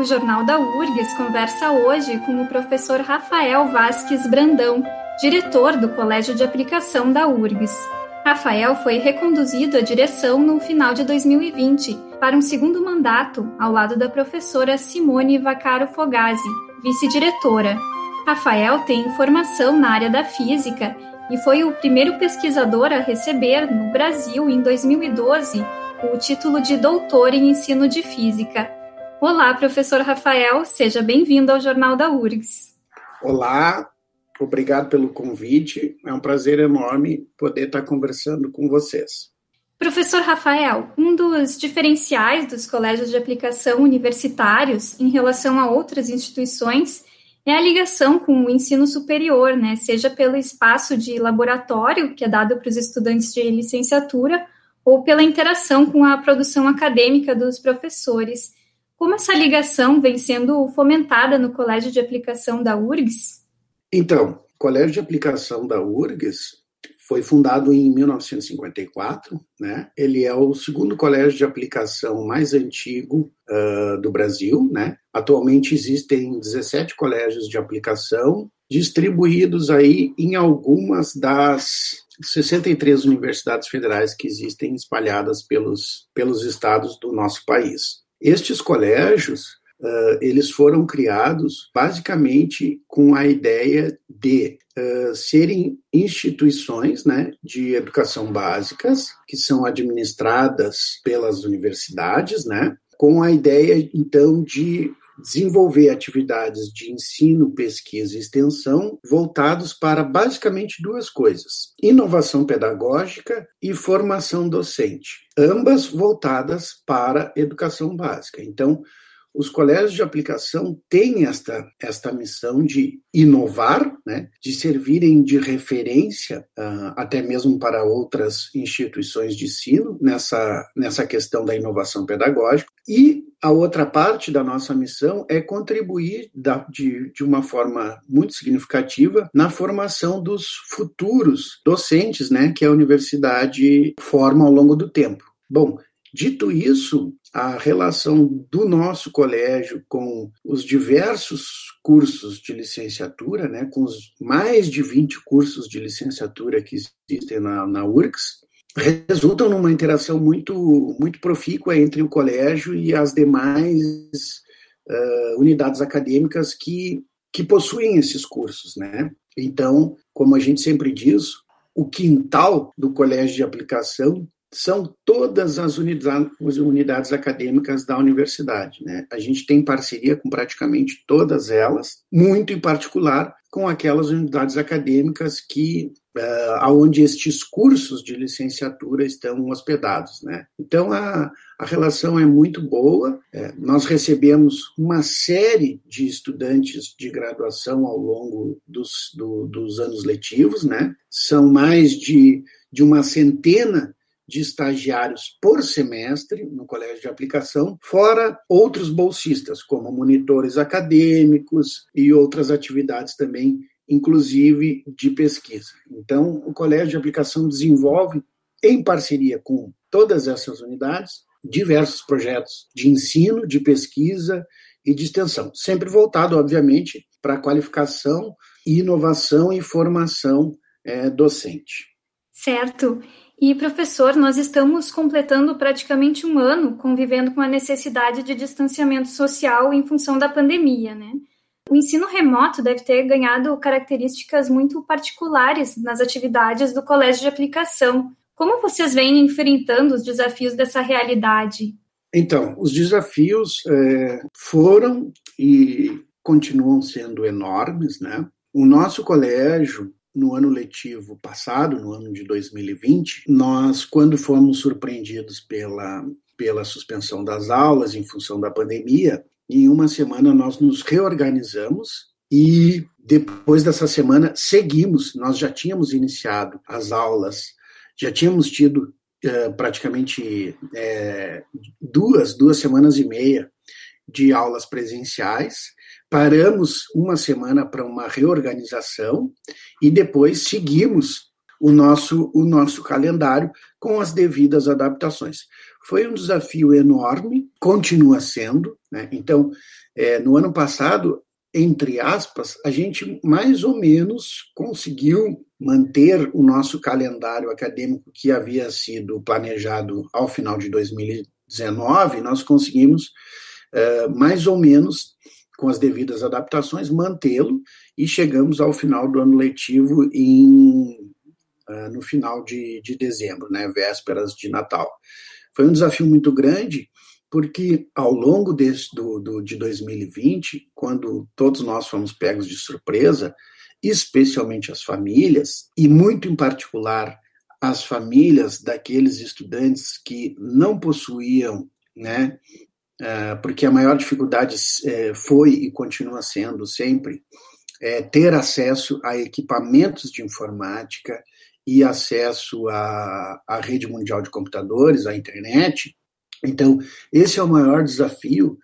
O Jornal da URGS conversa hoje com o professor Rafael Vasques Brandão, diretor do Colégio de Aplicação da URGS. Rafael foi reconduzido à direção no final de 2020 para um segundo mandato, ao lado da professora Simone Vaccaro Fogazzi, vice-diretora. Rafael tem formação na área da física e foi o primeiro pesquisador a receber, no Brasil, em 2012, o título de doutor em ensino de física. Olá, professor Rafael, seja bem-vindo ao Jornal da URGS. Olá, obrigado pelo convite. É um prazer enorme poder estar conversando com vocês. Professor Rafael, um dos diferenciais dos colégios de aplicação universitários em relação a outras instituições é a ligação com o ensino superior, né? Seja pelo espaço de laboratório que é dado para os estudantes de licenciatura ou pela interação com a produção acadêmica dos professores. Como essa ligação vem sendo fomentada no Colégio de Aplicação da URGS? Então, o Colégio de Aplicação da URGS foi fundado em 1954, né? Ele é o segundo colégio de aplicação mais antigo uh, do Brasil, né? Atualmente existem 17 colégios de aplicação distribuídos aí em algumas das 63 universidades federais que existem espalhadas pelos, pelos estados do nosso país. Estes colégios, uh, eles foram criados basicamente com a ideia de uh, serem instituições né, de educação básicas, que são administradas pelas universidades, né, com a ideia, então, de desenvolver atividades de ensino, pesquisa e extensão voltados para basicamente duas coisas: inovação pedagógica e formação docente, ambas voltadas para educação básica. Então, os colégios de aplicação têm esta, esta missão de inovar, né, de servirem de referência uh, até mesmo para outras instituições de ensino nessa, nessa questão da inovação pedagógica. E a outra parte da nossa missão é contribuir da, de, de uma forma muito significativa na formação dos futuros docentes né, que a universidade forma ao longo do tempo. Bom, Dito isso, a relação do nosso colégio com os diversos cursos de licenciatura, né, com os mais de 20 cursos de licenciatura que existem na, na URCS, resultam numa interação muito, muito profícua entre o colégio e as demais uh, unidades acadêmicas que, que possuem esses cursos. Né? Então, como a gente sempre diz, o quintal do colégio de aplicação são todas as unidades, as unidades acadêmicas da universidade. Né? A gente tem parceria com praticamente todas elas, muito em particular com aquelas unidades acadêmicas que uh, aonde estes cursos de licenciatura estão hospedados, né? Então a, a relação é muito boa. É, nós recebemos uma série de estudantes de graduação ao longo dos, do, dos anos letivos, né? São mais de, de uma centena de estagiários por semestre no colégio de aplicação, fora outros bolsistas, como monitores acadêmicos e outras atividades também, inclusive de pesquisa. Então, o colégio de aplicação desenvolve, em parceria com todas essas unidades, diversos projetos de ensino, de pesquisa e de extensão, sempre voltado, obviamente, para a qualificação, inovação e formação é, docente. Certo. E, professor, nós estamos completando praticamente um ano convivendo com a necessidade de distanciamento social em função da pandemia, né? O ensino remoto deve ter ganhado características muito particulares nas atividades do colégio de aplicação. Como vocês vêm enfrentando os desafios dessa realidade? Então, os desafios é, foram e continuam sendo enormes, né? O nosso colégio no ano letivo passado, no ano de 2020, nós, quando fomos surpreendidos pela, pela suspensão das aulas em função da pandemia, em uma semana nós nos reorganizamos e depois dessa semana seguimos. Nós já tínhamos iniciado as aulas, já tínhamos tido uh, praticamente é, duas, duas semanas e meia de aulas presenciais. Paramos uma semana para uma reorganização e depois seguimos o nosso, o nosso calendário com as devidas adaptações. Foi um desafio enorme, continua sendo. Né? Então, é, no ano passado, entre aspas, a gente mais ou menos conseguiu manter o nosso calendário acadêmico que havia sido planejado ao final de 2019, nós conseguimos é, mais ou menos com as devidas adaptações mantê-lo e chegamos ao final do ano letivo em uh, no final de, de dezembro, né, vésperas de Natal. Foi um desafio muito grande, porque ao longo desse, do, do, de 2020, quando todos nós fomos pegos de surpresa, especialmente as famílias, e muito em particular as famílias daqueles estudantes que não possuíam, né, porque a maior dificuldade uh, foi e continua sendo sempre é, ter acesso a equipamentos de informática e acesso à, à rede mundial de computadores, à internet. Então, esse é o maior desafio,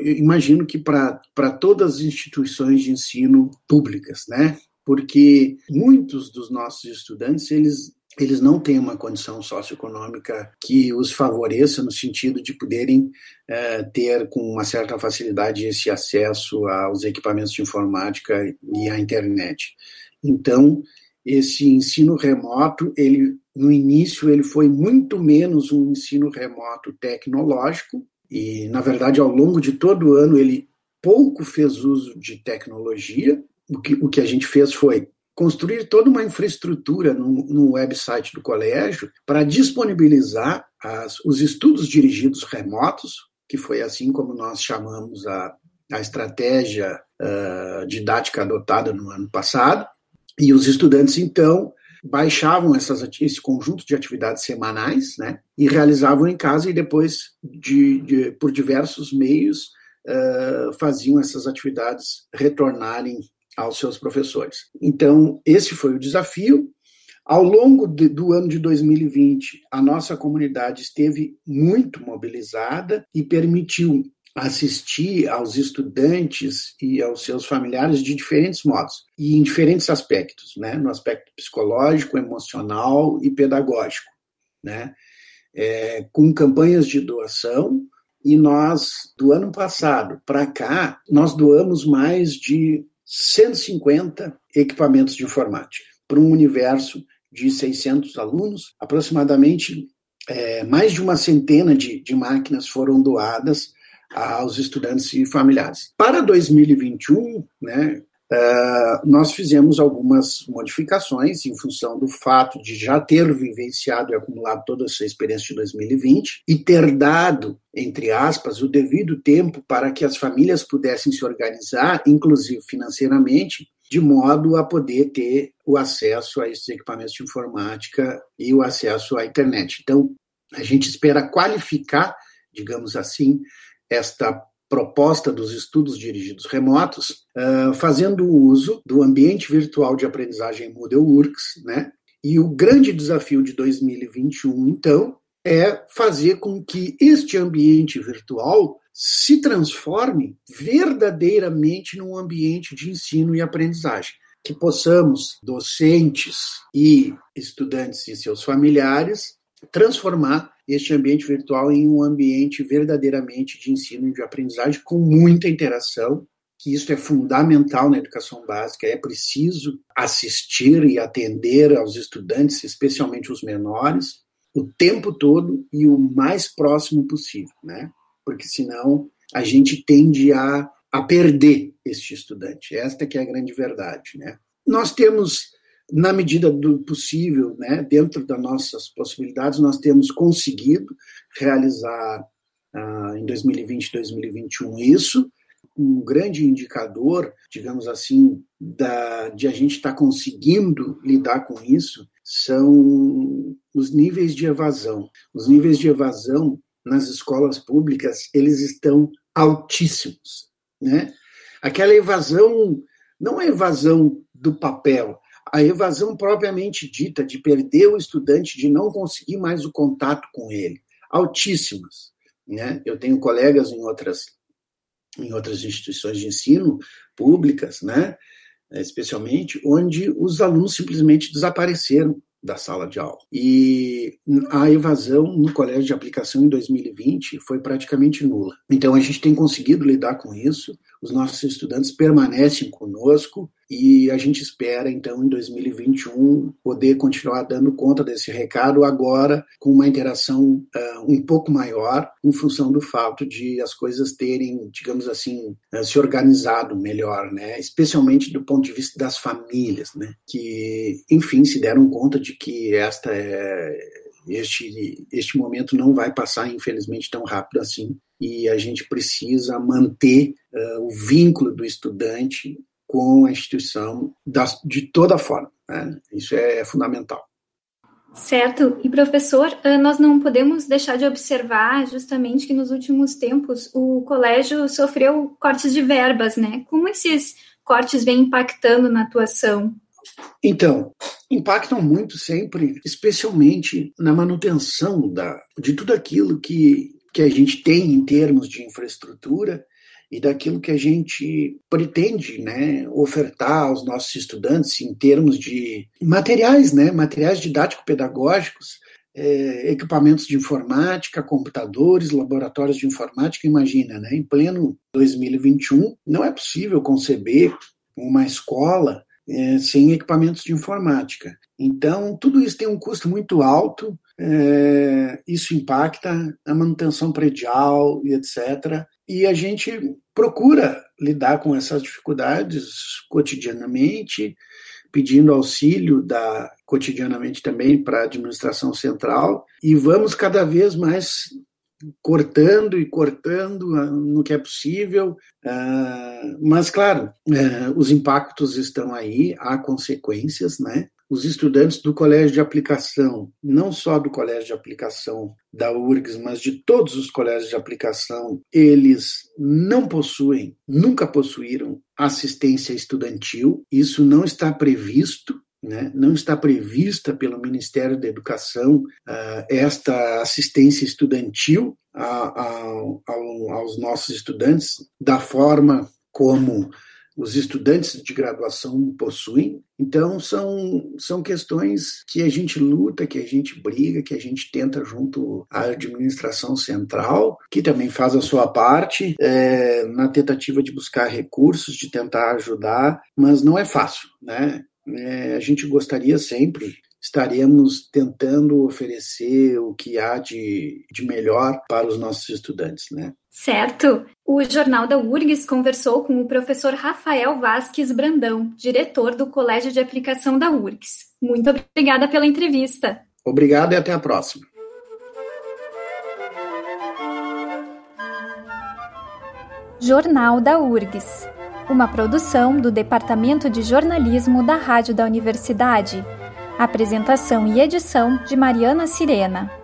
imagino que para todas as instituições de ensino públicas, né? Porque muitos dos nossos estudantes, eles eles não têm uma condição socioeconômica que os favoreça no sentido de poderem é, ter com uma certa facilidade esse acesso aos equipamentos de informática e à internet. Então, esse ensino remoto, ele no início ele foi muito menos um ensino remoto tecnológico e na verdade ao longo de todo o ano ele pouco fez uso de tecnologia. O que, o que a gente fez foi construir toda uma infraestrutura no, no website do colégio para disponibilizar as, os estudos dirigidos remotos, que foi assim como nós chamamos a, a estratégia uh, didática adotada no ano passado, e os estudantes, então, baixavam essas, esse conjunto de atividades semanais né, e realizavam em casa e depois, de, de por diversos meios, uh, faziam essas atividades retornarem aos seus professores. Então, esse foi o desafio. Ao longo de, do ano de 2020, a nossa comunidade esteve muito mobilizada e permitiu assistir aos estudantes e aos seus familiares de diferentes modos e em diferentes aspectos, né? No aspecto psicológico, emocional e pedagógico, né? É, com campanhas de doação e nós do ano passado para cá nós doamos mais de 150 equipamentos de informática para um universo de 600 alunos, aproximadamente é, mais de uma centena de, de máquinas foram doadas aos estudantes e familiares. Para 2021, né, Uh, nós fizemos algumas modificações em função do fato de já ter vivenciado e acumulado toda essa experiência de 2020 e ter dado, entre aspas, o devido tempo para que as famílias pudessem se organizar, inclusive financeiramente, de modo a poder ter o acesso a esses equipamentos de informática e o acesso à internet. Então, a gente espera qualificar, digamos assim, esta proposta dos estudos dirigidos remotos, uh, fazendo uso do ambiente virtual de aprendizagem MoodleWorks, né? E o grande desafio de 2021, então, é fazer com que este ambiente virtual se transforme verdadeiramente num ambiente de ensino e aprendizagem. Que possamos, docentes e estudantes e seus familiares, transformar este ambiente virtual em um ambiente verdadeiramente de ensino e de aprendizagem com muita interação, que isso é fundamental na educação básica, é preciso assistir e atender aos estudantes, especialmente os menores, o tempo todo e o mais próximo possível, né? Porque senão a gente tende a, a perder este estudante. Esta que é a grande verdade, né? Nós temos na medida do possível, né, dentro das nossas possibilidades, nós temos conseguido realizar ah, em 2020 e 2021 isso. Um grande indicador, digamos assim, da, de a gente estar tá conseguindo lidar com isso são os níveis de evasão. Os níveis de evasão nas escolas públicas, eles estão altíssimos, né? Aquela evasão não é evasão do papel, a evasão propriamente dita de perder o estudante, de não conseguir mais o contato com ele, altíssimas, né? Eu tenho colegas em outras em outras instituições de ensino públicas, né? Especialmente onde os alunos simplesmente desapareceram da sala de aula. E a evasão no colégio de aplicação em 2020 foi praticamente nula. Então a gente tem conseguido lidar com isso, os nossos estudantes permanecem conosco e a gente espera então em 2021 poder continuar dando conta desse recado agora com uma interação uh, um pouco maior em função do fato de as coisas terem, digamos assim, uh, se organizado melhor, né? Especialmente do ponto de vista das famílias, né? Que enfim se deram conta de que esta é este, este momento não vai passar, infelizmente, tão rápido assim, e a gente precisa manter uh, o vínculo do estudante com a instituição das, de toda forma. Né? Isso é, é fundamental. Certo. E, professor, nós não podemos deixar de observar justamente que nos últimos tempos o colégio sofreu cortes de verbas, né? Como esses cortes vêm impactando na atuação? Então, impactam muito sempre, especialmente na manutenção da, de tudo aquilo que, que a gente tem em termos de infraestrutura e daquilo que a gente pretende né, ofertar aos nossos estudantes em termos de materiais, né, materiais didático-pedagógicos, é, equipamentos de informática, computadores, laboratórios de informática. Imagina, né, em pleno 2021, não é possível conceber uma escola é, sem equipamentos de informática. Então, tudo isso tem um custo muito alto, é, isso impacta a manutenção predial e etc. E a gente procura lidar com essas dificuldades cotidianamente, pedindo auxílio da cotidianamente também para a administração central e vamos cada vez mais cortando e cortando ah, no que é possível, ah, mas claro, eh, os impactos estão aí, há consequências, né? Os estudantes do colégio de aplicação, não só do colégio de aplicação da URGS, mas de todos os colégios de aplicação, eles não possuem, nunca possuíram assistência estudantil. Isso não está previsto né? Não está prevista pelo Ministério da Educação uh, esta assistência estudantil a, a, a, aos nossos estudantes da forma como os estudantes de graduação possuem. Então, são, são questões que a gente luta, que a gente briga, que a gente tenta junto à administração central, que também faz a sua parte é, na tentativa de buscar recursos, de tentar ajudar, mas não é fácil, né? É, a gente gostaria sempre, estaremos tentando oferecer o que há de, de melhor para os nossos estudantes, né? Certo. O Jornal da URGS conversou com o professor Rafael Vasques Brandão, diretor do Colégio de Aplicação da URGS. Muito obrigada pela entrevista. Obrigado e até a próxima. Jornal da URGS uma produção do Departamento de Jornalismo da Rádio da Universidade. Apresentação e edição de Mariana Sirena.